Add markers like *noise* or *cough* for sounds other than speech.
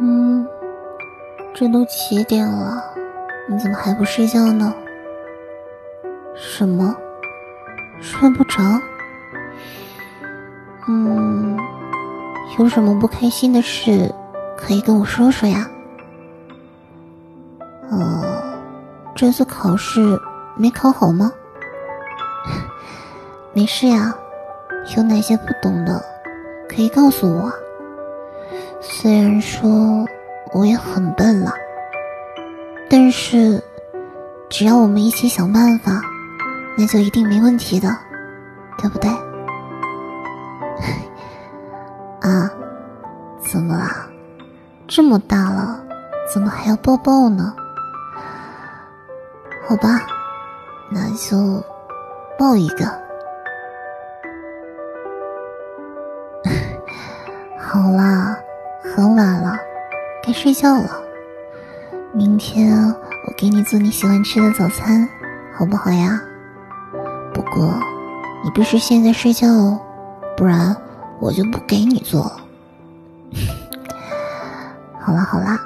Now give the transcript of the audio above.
嗯，这都几点了，你怎么还不睡觉呢？什么？睡不着？嗯，有什么不开心的事可以跟我说说呀？呃，这次考试没考好吗？*laughs* 没事呀，有哪些不懂的可以告诉我。虽然说我也很笨了，但是只要我们一起想办法，那就一定没问题的，对不对？*laughs* 啊，怎么了？这么大了，怎么还要抱抱呢？好吧，那就抱一个。*laughs* 好啦。很晚了，该睡觉了。明天我给你做你喜欢吃的早餐，好不好呀？不过你必须现在睡觉哦，不然我就不给你做了。好 *laughs* 了好了，